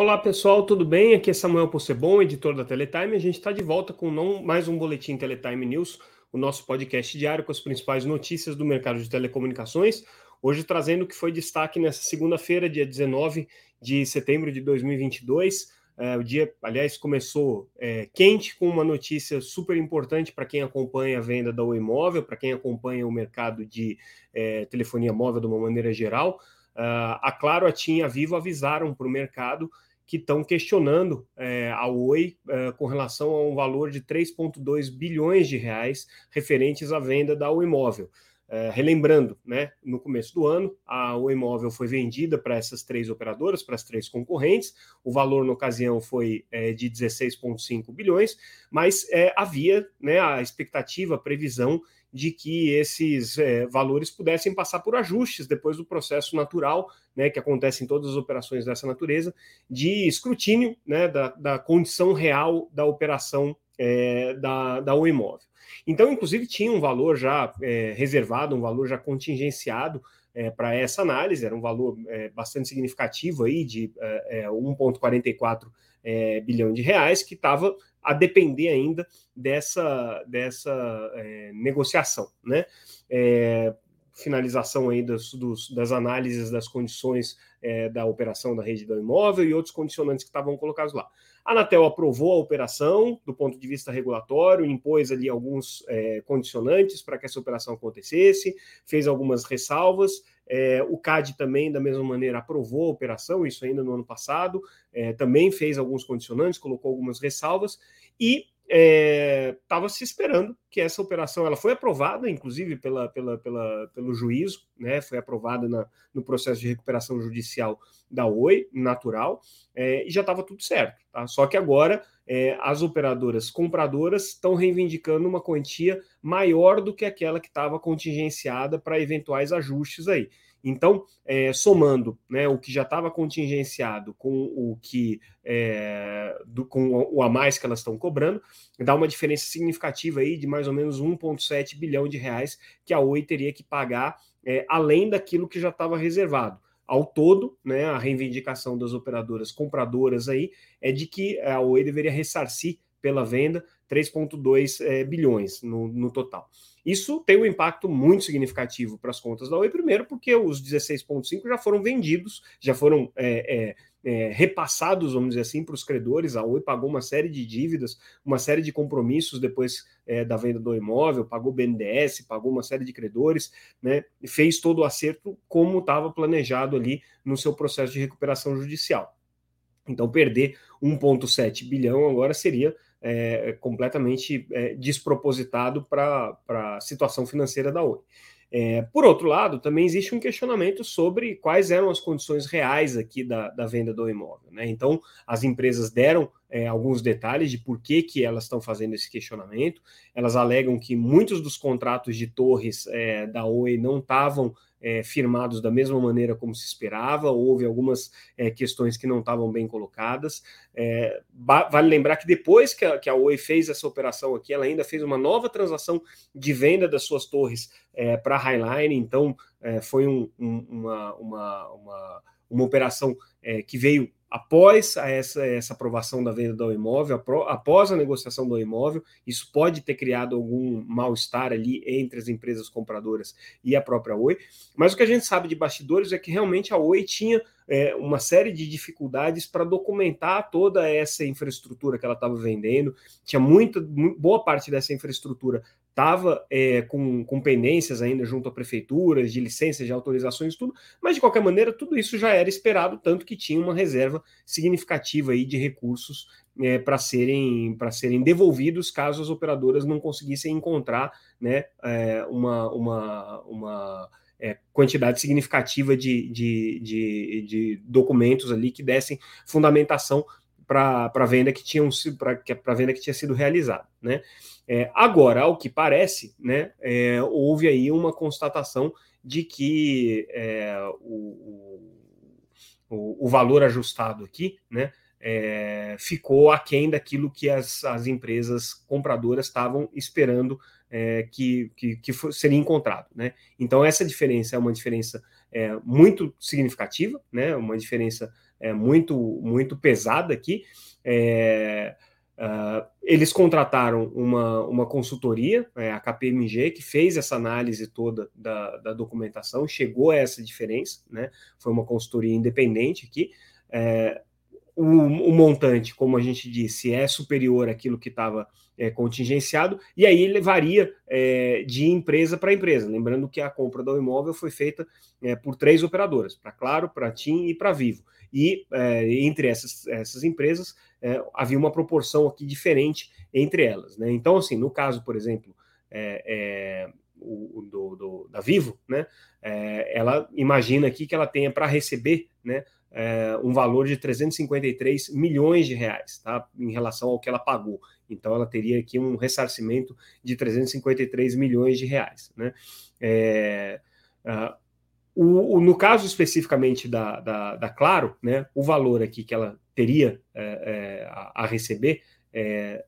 Olá pessoal, tudo bem? Aqui é Samuel Possebon, editor da Teletime. A gente está de volta com não, mais um Boletim Teletime News, o nosso podcast diário com as principais notícias do mercado de telecomunicações. Hoje trazendo o que foi destaque nessa segunda-feira, dia 19 de setembro de 2022. É, o dia, aliás, começou é, quente com uma notícia super importante para quem acompanha a venda da Oi Móvel, para quem acompanha o mercado de é, telefonia móvel de uma maneira geral. Uh, a Claro, a TIM e a Vivo avisaram para o mercado que estão questionando é, a Oi é, com relação a um valor de 3,2 bilhões de reais referentes à venda da Oi Móvel. É, relembrando, né, no começo do ano, a Oi Móvel foi vendida para essas três operadoras, para as três concorrentes. O valor na ocasião foi é, de 16,5 bilhões, mas é, havia né, a expectativa, a previsão de que esses é, valores pudessem passar por ajustes depois do processo natural, né, que acontece em todas as operações dessa natureza, de escrutínio né, da, da condição real da operação é, da, da Oi Móvel. Então, inclusive, tinha um valor já é, reservado, um valor já contingenciado é, para essa análise, era um valor bastante significativo aí de é, 1,44 é, bilhão de reais, que estava a depender ainda dessa, dessa é, negociação, né? É, finalização aí dos, dos, das análises das condições é, da operação da rede do imóvel e outros condicionantes que estavam colocados lá. A Anatel aprovou a operação do ponto de vista regulatório, impôs ali alguns é, condicionantes para que essa operação acontecesse, fez algumas ressalvas. É, o CAD também, da mesma maneira, aprovou a operação, isso ainda no ano passado, é, também fez alguns condicionantes, colocou algumas ressalvas e estava é, se esperando que essa operação ela foi aprovada, inclusive pela, pela, pela, pelo juízo, né? Foi aprovada na, no processo de recuperação judicial da Oi, natural, é, e já estava tudo certo. Tá? Só que agora é, as operadoras compradoras estão reivindicando uma quantia maior do que aquela que estava contingenciada para eventuais ajustes aí. Então, é, somando né, o que já estava contingenciado com o que é, do, com o a mais que elas estão cobrando, dá uma diferença significativa aí de mais ou menos 1,7 bilhão de reais que a Oi teria que pagar é, além daquilo que já estava reservado. Ao todo, né, a reivindicação das operadoras compradoras aí é de que a Oi deveria ressarcir pela venda 3,2 é, bilhões no, no, total. Isso tem um impacto muito significativo para as contas da Oi, primeiro porque os 16,5 já foram vendidos, já foram é, é, é, repassados, vamos dizer assim, para os credores. A Oi pagou uma série de dívidas, uma série de compromissos depois é, da venda do imóvel, pagou BNDES, pagou uma série de credores, né, fez todo o acerto como estava planejado ali no seu processo de recuperação judicial. Então, perder 1,7 bilhão agora seria é, completamente é, despropositado para a situação financeira da Oi. É, por outro lado, também existe um questionamento sobre quais eram as condições reais aqui da, da venda do imóvel. Né? Então, as empresas deram é, alguns detalhes de por que, que elas estão fazendo esse questionamento. Elas alegam que muitos dos contratos de torres é, da Oi não estavam é, firmados da mesma maneira como se esperava, houve algumas é, questões que não estavam bem colocadas. É, vale lembrar que depois que a, que a, Oi fez essa operação aqui, ela ainda fez uma nova transação de venda das suas torres é, para a Highline, então é, foi um, um, uma, uma, uma, uma operação é, que veio após essa, essa aprovação da venda do imóvel, após a negociação do imóvel, isso pode ter criado algum mal-estar ali entre as empresas compradoras e a própria Oi. Mas o que a gente sabe de bastidores é que realmente a Oi tinha é, uma série de dificuldades para documentar toda essa infraestrutura que ela estava vendendo. Tinha muita, boa parte dessa infraestrutura estava é, com, com pendências ainda junto a prefeituras, de licenças, de autorizações, tudo, mas de qualquer maneira, tudo isso já era esperado, tanto que tinha uma reserva significativa aí de recursos é, para serem, serem devolvidos caso as operadoras não conseguissem encontrar né, é, uma, uma, uma é, quantidade significativa de, de, de, de, documentos ali que dessem fundamentação para a venda que tinham para venda que tinha sido realizada, né? É, agora, ao que parece, né, é, houve aí uma constatação de que é, o, o, o, valor ajustado aqui, né, é, ficou aquém daquilo que as, as empresas compradoras estavam esperando é, que, que, que seria encontrado. Né? Então, essa diferença é uma diferença é, muito significativa, né? uma diferença é, muito, muito pesada aqui. Uh, eles contrataram uma, uma consultoria, é, a KPMG, que fez essa análise toda da, da, documentação, chegou a essa diferença, né? Foi uma consultoria independente aqui. É, o, o, montante, como a gente disse, é superior àquilo que estava é, contingenciado, e aí ele varia é, de empresa para empresa. Lembrando que a compra do imóvel foi feita é, por três operadoras: para Claro, para TIM e para Vivo. E é, entre essas, essas empresas é, havia uma proporção aqui diferente entre elas. Né? Então, assim, no caso, por exemplo, é, o, do, do, da Vivo, né? ela imagina aqui que ela tenha para receber, né? é, um valor de 353 milhões de reais, tá? Em relação ao que ela pagou. Então, ela teria aqui um ressarcimento de 353 milhões de reais, né? É, uh, o, o, no caso especificamente da, da, da, Claro, né, o valor aqui que ela teria é, é a, receber é,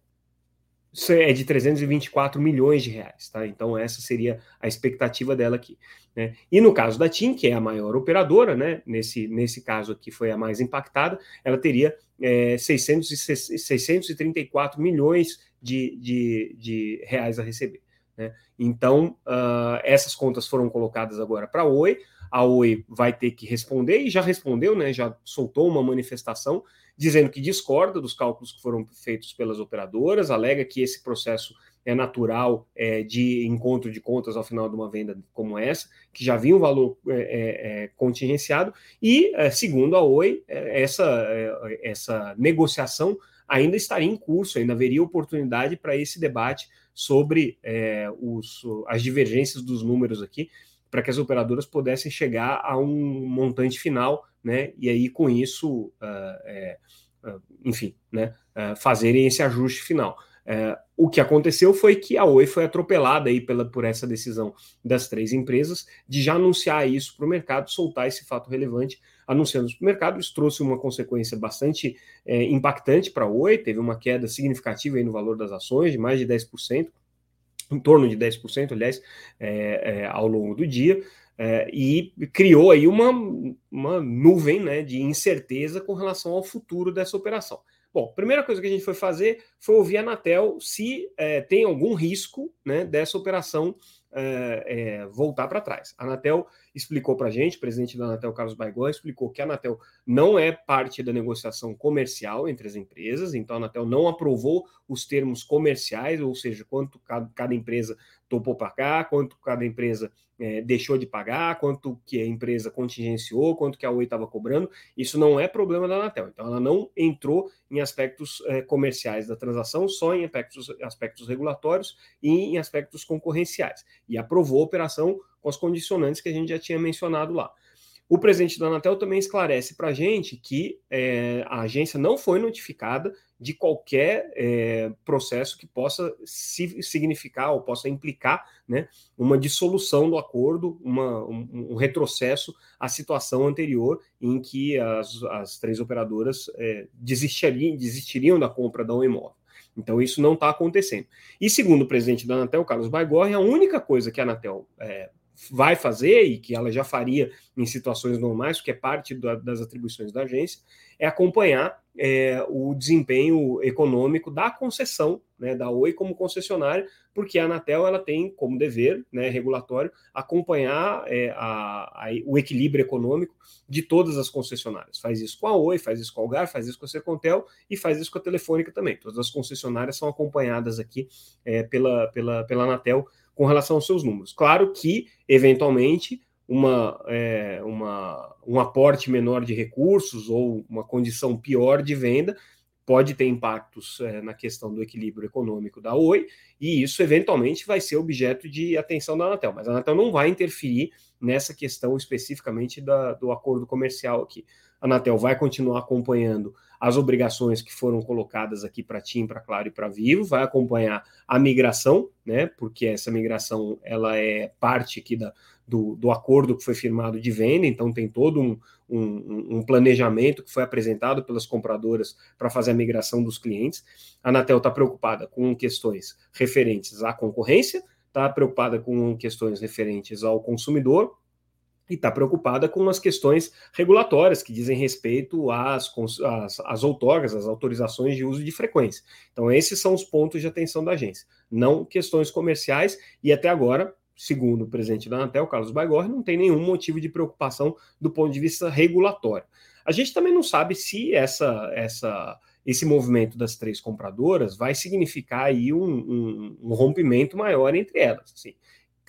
é de 324 milhões de reais, tá? Então essa seria a expectativa dela aqui. Né? E no caso da TIM, que é a maior operadora, né? Nesse, nesse caso aqui foi a mais impactada, ela teria é, 600, 634 milhões de, de, de reais a receber. Né? Então uh, essas contas foram colocadas agora para a Oi. A Oi vai ter que responder e já respondeu, né? Já soltou uma manifestação dizendo que discorda dos cálculos que foram feitos pelas operadoras, alega que esse processo é natural é, de encontro de contas ao final de uma venda como essa, que já vinha um valor é, é, é contingenciado, e, é, segundo a Oi, é, essa, essa negociação ainda estaria em curso, ainda haveria oportunidade para esse debate sobre os, as divergências dos números aqui, para que as operadoras pudessem chegar a um montante final né? E aí com isso, uh, é, uh, enfim, né? Uh, fazerem esse ajuste final. o que aconteceu foi que a Oi foi atropelada aí pela, por essa decisão das três empresas de já anunciar isso para o mercado, soltar esse fato relevante, anunciando para o mercado. Isso trouxe uma consequência bastante é, impactante para a Oi, teve uma queda significativa aí no valor das ações, de mais de 10%, em torno de 10%, aliás, é, é, ao longo do dia é, e criou aí uma, uma nuvem né, de incerteza com relação ao futuro dessa operação. Bom, primeira coisa que a gente foi fazer foi ouvir a Anatel se é, tem algum risco né, dessa operação é, é, voltar para trás. A Anatel explicou para a gente, o presidente da Anatel, Carlos Baigó, explicou que a Anatel não é parte da negociação comercial entre as empresas, então a Anatel não aprovou os termos comerciais, ou seja, quanto cada, cada empresa topou pagar, quanto cada empresa é, deixou de pagar, quanto que a empresa contingenciou, quanto que a Oi estava cobrando. Isso não é problema da Anatel. Então, ela não entrou em aspectos é, comerciais da transação, só em aspectos, aspectos regulatórios e em aspectos concorrenciais. E aprovou a operação com as condicionantes que a gente já tinha mencionado lá. O presidente da Anatel também esclarece para a gente que é, a agência não foi notificada de qualquer é, processo que possa significar ou possa implicar né, uma dissolução do acordo, uma, um, um, retrocesso à situação anterior em que as, as três operadoras é, desistiriam, desistiriam da compra da um imóvel. Então, isso não está acontecendo. E segundo o presidente da Anatel, Carlos Baigorre, a única coisa que a Anatel é, vai fazer e que ela já faria em situações normais, que é parte da, das atribuições da agência, é acompanhar é, o desempenho econômico da concessão, né, da Oi como concessionária, porque a Anatel ela tem como dever né, regulatório acompanhar é, a, a, o equilíbrio econômico de todas as concessionárias. Faz isso com a Oi, faz isso com a Algar, faz isso com a Secontel e faz isso com a Telefônica também. Todas as concessionárias são acompanhadas aqui é, pela, pela, pela Anatel com relação aos seus números. Claro que, eventualmente, uma, é, uma, um aporte menor de recursos ou uma condição pior de venda pode ter impactos é, na questão do equilíbrio econômico da Oi, e isso eventualmente vai ser objeto de atenção da Anatel, mas a Anatel não vai interferir nessa questão especificamente da, do acordo comercial aqui. A Anatel vai continuar acompanhando as obrigações que foram colocadas aqui para TIM, para Claro e para Vivo, vai acompanhar a migração, né? Porque essa migração ela é parte aqui da, do, do acordo que foi firmado de venda, então tem todo um, um, um planejamento que foi apresentado pelas compradoras para fazer a migração dos clientes. A Anatel está preocupada com questões referentes à concorrência, está preocupada com questões referentes ao consumidor e está preocupada com as questões regulatórias que dizem respeito às, às, às outorgas, às autorizações de uso de frequência. Então, esses são os pontos de atenção da agência, não questões comerciais, e até agora, segundo o presidente da Anatel, Carlos Baigorre, não tem nenhum motivo de preocupação do ponto de vista regulatório. A gente também não sabe se essa, essa, esse movimento das três compradoras vai significar aí um, um, um rompimento maior entre elas. Assim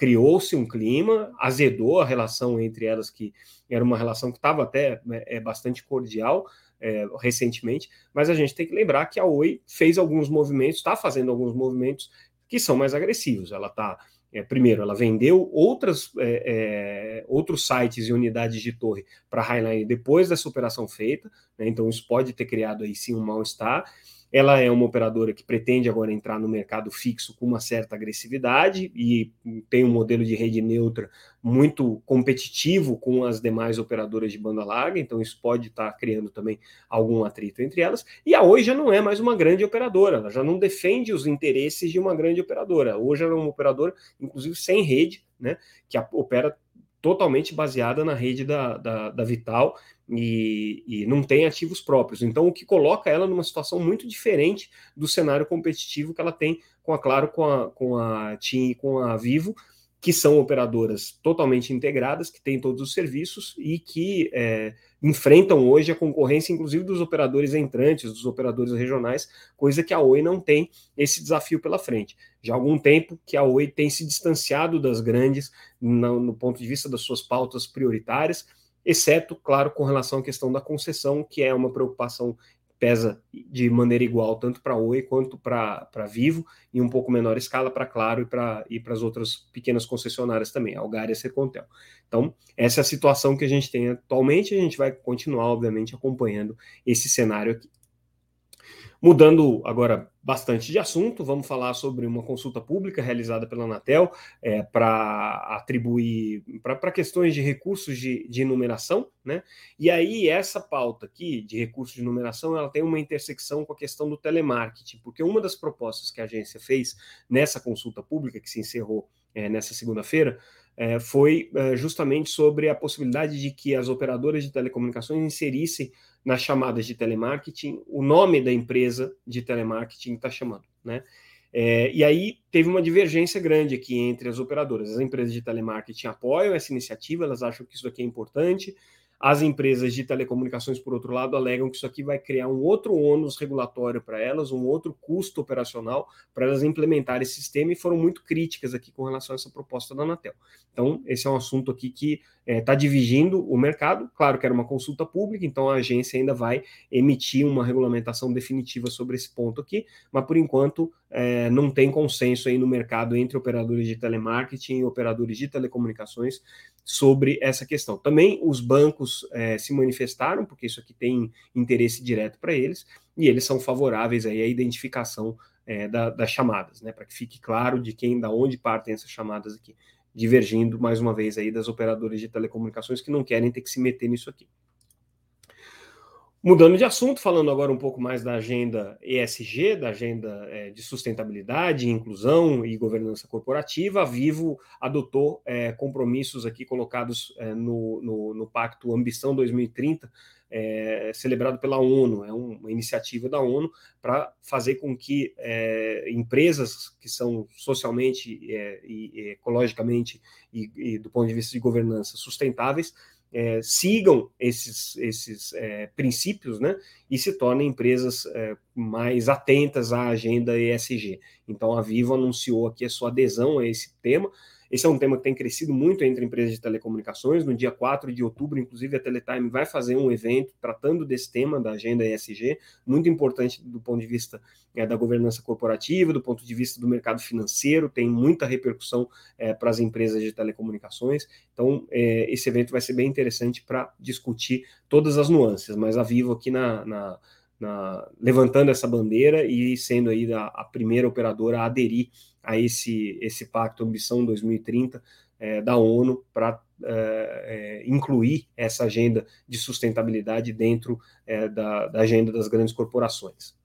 criou-se um clima, azedou a relação entre elas, que era uma relação que estava até é, bastante cordial é, recentemente, mas a gente tem que lembrar que a Oi fez alguns movimentos, está fazendo alguns movimentos que são mais agressivos. Ela está é, primeiro, ela vendeu outras, é, é, outros sites e unidades de torre para a Highline depois dessa operação feita, né, então isso pode ter criado aí sim um mal-estar. Ela é uma operadora que pretende agora entrar no mercado fixo com uma certa agressividade e tem um modelo de rede neutra muito competitivo com as demais operadoras de banda larga, então isso pode estar criando também algum atrito entre elas. E a Oi já não é mais uma grande operadora, ela já não defende os interesses de uma grande operadora. Hoje ela é uma operadora, inclusive sem rede, né, que opera totalmente baseada na rede da, da, da Vital e, e, não tem ativos próprios. Então, o que coloca ela numa situação muito diferente do cenário competitivo que ela tem com a Claro, com a, com a TIM e com a Vivo, que são operadoras totalmente integradas, que têm todos os serviços e que é, enfrentam hoje a concorrência, inclusive dos operadores entrantes, dos operadores regionais, coisa que a Oi não tem esse desafio pela frente. Já há algum tempo que a Oi tem se distanciado das grandes no, no ponto de vista das suas pautas prioritárias, exceto, claro, com relação à questão da concessão, que é uma preocupação pesa de maneira igual tanto para Oi quanto para Vivo, em um pouco menor escala para Claro e para as outras pequenas concessionárias também, Algar e a Sercontel. Então, essa é a situação que a gente tem atualmente, a gente vai continuar, obviamente, acompanhando esse cenário aqui. Mudando agora bastante de assunto, vamos falar sobre uma consulta pública realizada pela Anatel é, para atribuir para questões de recursos de, de numeração, né? E aí essa pauta aqui de recursos de numeração ela tem uma intersecção com a questão do telemarketing, porque uma das propostas que a agência fez nessa consulta pública que se encerrou é, nessa segunda-feira é, foi é, justamente sobre a possibilidade de que as operadoras de telecomunicações inserissem nas chamadas de telemarketing o nome da empresa de telemarketing está chamando, né? É, e aí teve uma divergência grande aqui entre as operadoras. As empresas de telemarketing apoiam essa iniciativa, elas acham que isso aqui é importante. As empresas de telecomunicações, por outro lado, alegam que isso aqui vai criar um outro ônus regulatório para elas, um outro custo operacional para elas implementarem esse sistema e foram muito críticas aqui com relação a essa proposta da Anatel. Então, esse é um assunto aqui que está é, dividindo o mercado. Claro que era uma consulta pública, então a agência ainda vai emitir uma regulamentação definitiva sobre esse ponto aqui, mas por enquanto é, não tem consenso aí no mercado entre operadores de telemarketing e operadores de telecomunicações sobre essa questão. Também os bancos é, se manifestaram, porque isso aqui tem interesse direto para eles, e eles são favoráveis aí à identificação é, da, das chamadas, né, para que fique claro de quem, da onde partem essas chamadas aqui divergindo mais uma vez aí das operadoras de telecomunicações que não querem ter que se meter nisso aqui. Mudando de assunto, falando agora um pouco mais da agenda ESG, da agenda é, de sustentabilidade, inclusão e governança corporativa, a Vivo adotou é, compromissos aqui colocados é, no, no, no, Pacto Ambição 2030, é, celebrado pela ONU, é uma iniciativa da ONU para fazer com que é, empresas que são socialmente é, e ecologicamente e, e do ponto de vista de governança sustentáveis é, sigam esses, esses é, princípios né, e se tornem empresas é, mais atentas à agenda ESG. Então, a Vivo anunciou aqui a sua adesão a esse tema, esse é um tema que tem crescido muito entre empresas de telecomunicações. No dia 4 de outubro, inclusive, a Teletime vai fazer um evento tratando desse tema da agenda ESG, muito importante do ponto de vista é, da governança corporativa, do ponto de vista do mercado financeiro, tem muita repercussão é, para as empresas de telecomunicações. Então, é, esse evento vai ser bem interessante para discutir todas as nuances, mas a Vivo aqui na, na na, levantando essa bandeira e sendo aí a, a, primeira operadora a aderir a esse, esse Pacto Ambição 2030 é, da ONU para é, é, incluir essa agenda de sustentabilidade dentro é, da, da agenda das grandes corporações.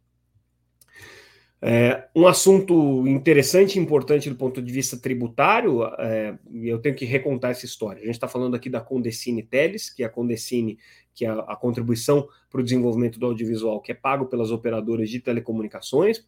É, um assunto interessante e importante do ponto de vista tributário, é, eu tenho que recontar essa história. A gente está falando aqui da Condecine Teles, que é a Condecine, que é a, a contribuição para o desenvolvimento do audiovisual, que é pago pelas operadoras de telecomunicações.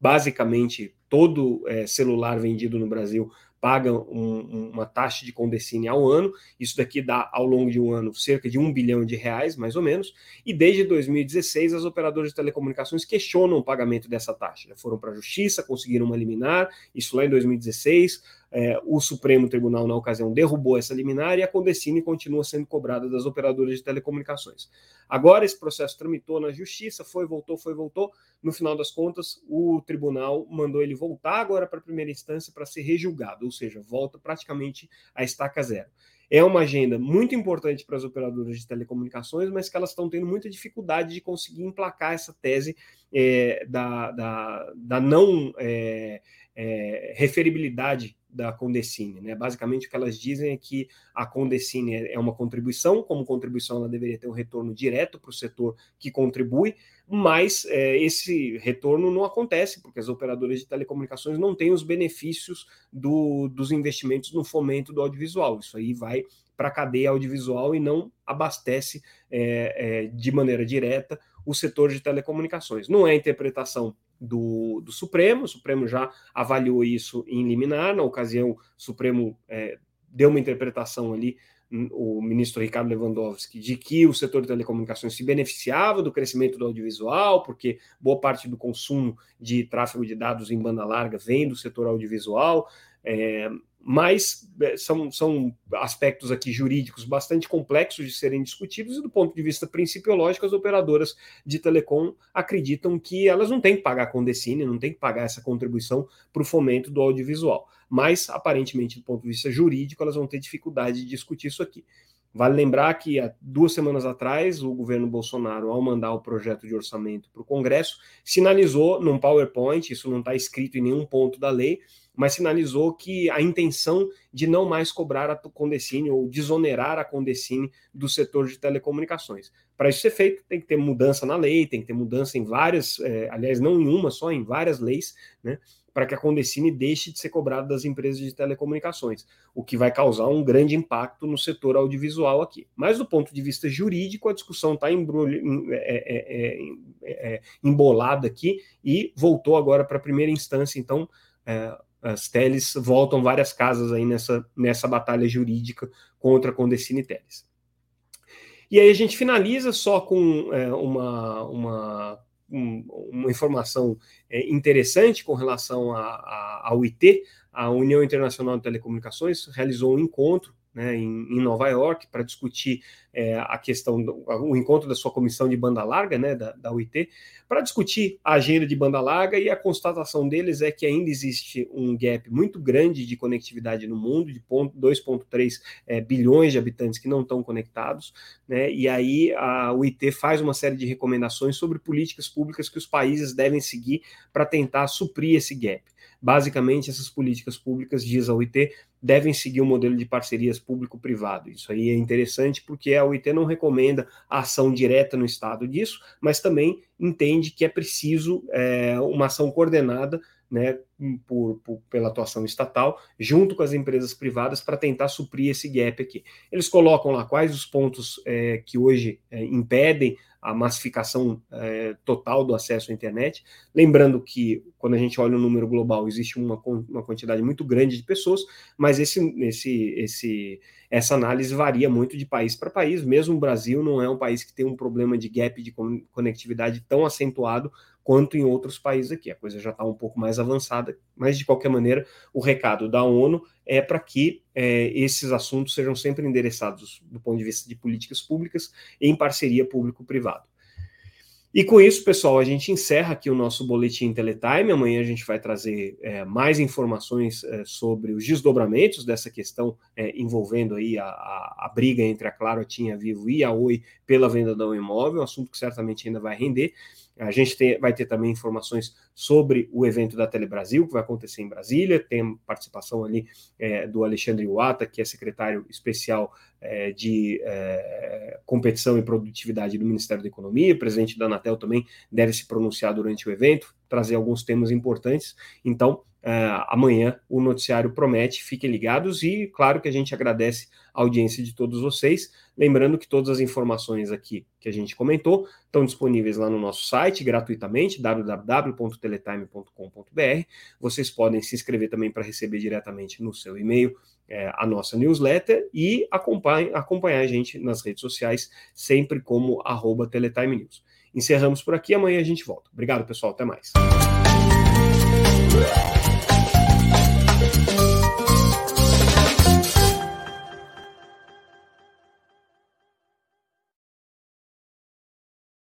Basicamente, todo é, celular vendido no Brasil pagam um, uma taxa de condecine ao ano. Isso daqui dá, ao longo de um ano, cerca de um bilhão de reais, mais ou menos. E desde 2016, as operadoras de telecomunicações questionam o pagamento dessa taxa. Já foram para a justiça, conseguiram uma liminar, isso lá em 2016. É, o Supremo Tribunal, na ocasião, derrubou essa liminar e a Condecine continua sendo cobrada das operadoras de telecomunicações. Agora, esse processo tramitou na justiça, foi, voltou, foi, voltou. No final das contas, o tribunal mandou ele voltar agora para a primeira instância para ser rejulgado, ou seja, volta praticamente a estaca zero. É uma agenda muito importante para as operadoras de telecomunicações, mas que elas estão tendo muita dificuldade de conseguir emplacar essa tese é, da, da, da, não é, é, referibilidade da Condecine. Né? Basicamente, o que elas dizem é que a Condecine é uma contribuição, como contribuição, ela deveria ter um retorno direto para o setor que contribui, mas é, esse retorno não acontece, porque as operadoras de telecomunicações não têm os benefícios do, dos investimentos no fomento do audiovisual. Isso aí vai para a cadeia audiovisual e não abastece é, é, de maneira direta o setor de telecomunicações. Não é interpretação do, do Supremo, o Supremo já avaliou isso em liminar, na ocasião, o Supremo é, deu uma interpretação ali, hum, o ministro Ricardo Lewandowski, de que o setor de telecomunicações se beneficiava do crescimento do audiovisual, porque boa parte do consumo de tráfego de dados em banda larga vem do setor audiovisual. É, mas é, são, são aspectos aqui jurídicos bastante complexos de serem discutidos, e do ponto de vista principiológico, as operadoras de telecom acreditam que elas não têm que pagar a Condecine, não têm que pagar essa contribuição para o fomento do audiovisual. Mas, aparentemente, do ponto de vista jurídico, elas vão ter dificuldade de discutir isso aqui. Vale lembrar que há duas semanas atrás, o governo Bolsonaro, ao mandar o projeto de orçamento para o Congresso, sinalizou num PowerPoint, isso não está escrito em nenhum ponto da lei, mas sinalizou que a intenção de não mais cobrar a Condecine ou desonerar a Condecine do setor de telecomunicações. Para isso ser feito, tem que ter mudança na lei, tem que ter mudança em várias, é, aliás, não em uma só, em várias leis, né? Para que a Condecine deixe de ser cobrada das empresas de telecomunicações, o que vai causar um grande impacto no setor audiovisual aqui. Mas do ponto de vista jurídico, a discussão está é é, é, é, embolada aqui e voltou agora para a primeira instância, então as Teles voltam várias casas aí nessa, nessa batalha jurídica contra a Condecine Teles. E aí a gente finaliza só com é, uma, uma, um, uma informação é, interessante com relação ao IT, a União Internacional de Telecomunicações realizou um encontro né, em, em, Nova York para discutir é, a questão do o encontro da sua comissão de banda larga, né, da, da UIT, para discutir a agenda de banda larga e a constatação deles é que ainda existe um gap muito grande de conectividade no mundo, de 2,3 é, bilhões de habitantes que não estão conectados, né, e aí a UIT faz uma série de recomendações sobre políticas públicas que os países devem seguir para tentar suprir esse gap. Basicamente, essas políticas públicas, diz a UIT, devem seguir o um modelo de parcerias público-privado. Isso aí é interessante porque a UIT não recomenda a ação direta no Estado disso, mas também entende que é preciso é, uma ação coordenada né, por, por, pela atuação estatal, junto com as empresas privadas, para tentar suprir esse gap aqui. Eles colocam lá quais os pontos é, que hoje é, impedem a massificação é, total do acesso à internet. Lembrando que, quando a gente olha o número global, existe uma, uma quantidade muito grande de pessoas, mas esse, esse, esse, essa análise varia muito de país para país. Mesmo o Brasil não é um país que tem um problema de gap de conectividade tão acentuado quanto em outros países aqui. A coisa já está um pouco mais avançada, mas de qualquer maneira, o recado da ONU é para que é, esses assuntos sejam sempre endereçados do ponto de vista de políticas públicas em parceria público-privado. E com isso, pessoal, a gente encerra aqui o nosso boletim Teletime. Amanhã a gente vai trazer é, mais informações é, sobre os desdobramentos dessa questão é, envolvendo aí a, a, a, briga entre a Claro, a Tinha Vivo e a Oi pela venda do imóvel, um assunto que certamente ainda vai render. A gente tem, vai ter também informações sobre o evento da Telebrasil, que vai acontecer em Brasília. Tem participação ali é, do Alexandre Wata, que é secretário especial é, de é, competição e produtividade do Ministério da Economia. O presidente da Anatel também deve se pronunciar durante o evento. Trazer alguns temas importantes. Então, Uh, amanhã o noticiário promete, fiquem ligados e claro que a gente agradece a audiência de todos vocês. Lembrando que todas as informações aqui que a gente comentou estão disponíveis lá no nosso site gratuitamente, www.teletime.com.br. Vocês podem se inscrever também para receber diretamente no seu e-mail é, a nossa newsletter e acompanhar, acompanhar a gente nas redes sociais, sempre como arroba. Encerramos por aqui. Amanhã a gente volta. Obrigado, pessoal. Até mais.